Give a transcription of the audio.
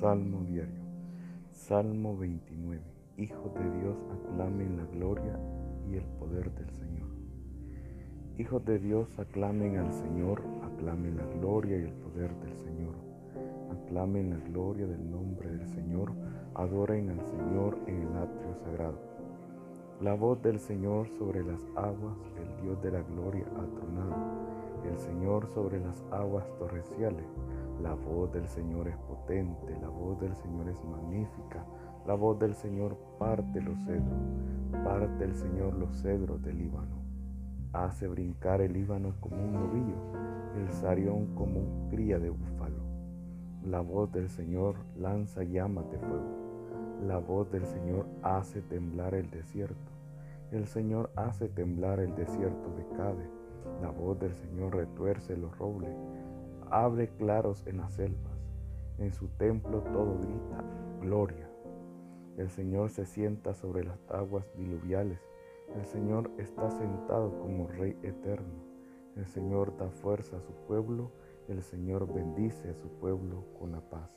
Salmo diario. Salmo 29. Hijos de Dios aclamen la gloria y el poder del Señor. Hijos de Dios aclamen al Señor, aclamen la gloria y el poder del Señor. Aclamen la gloria del nombre del Señor, adoren al Señor en el atrio sagrado. La voz del Señor sobre las aguas, el Dios de la gloria ha tronado. El Señor sobre las aguas torrenciales la voz del Señor es potente, la voz del Señor es magnífica, la voz del Señor parte los cedros, parte el Señor los cedros del Líbano. Hace brincar el Líbano como un novillo, el Sarión como un cría de búfalo. La voz del Señor lanza llamas de fuego. La voz del Señor hace temblar el desierto. El Señor hace temblar el desierto de Cade. La voz del Señor retuerce los robles abre claros en las selvas. En su templo todo grita, gloria. El Señor se sienta sobre las aguas diluviales. El Señor está sentado como Rey eterno. El Señor da fuerza a su pueblo. El Señor bendice a su pueblo con la paz.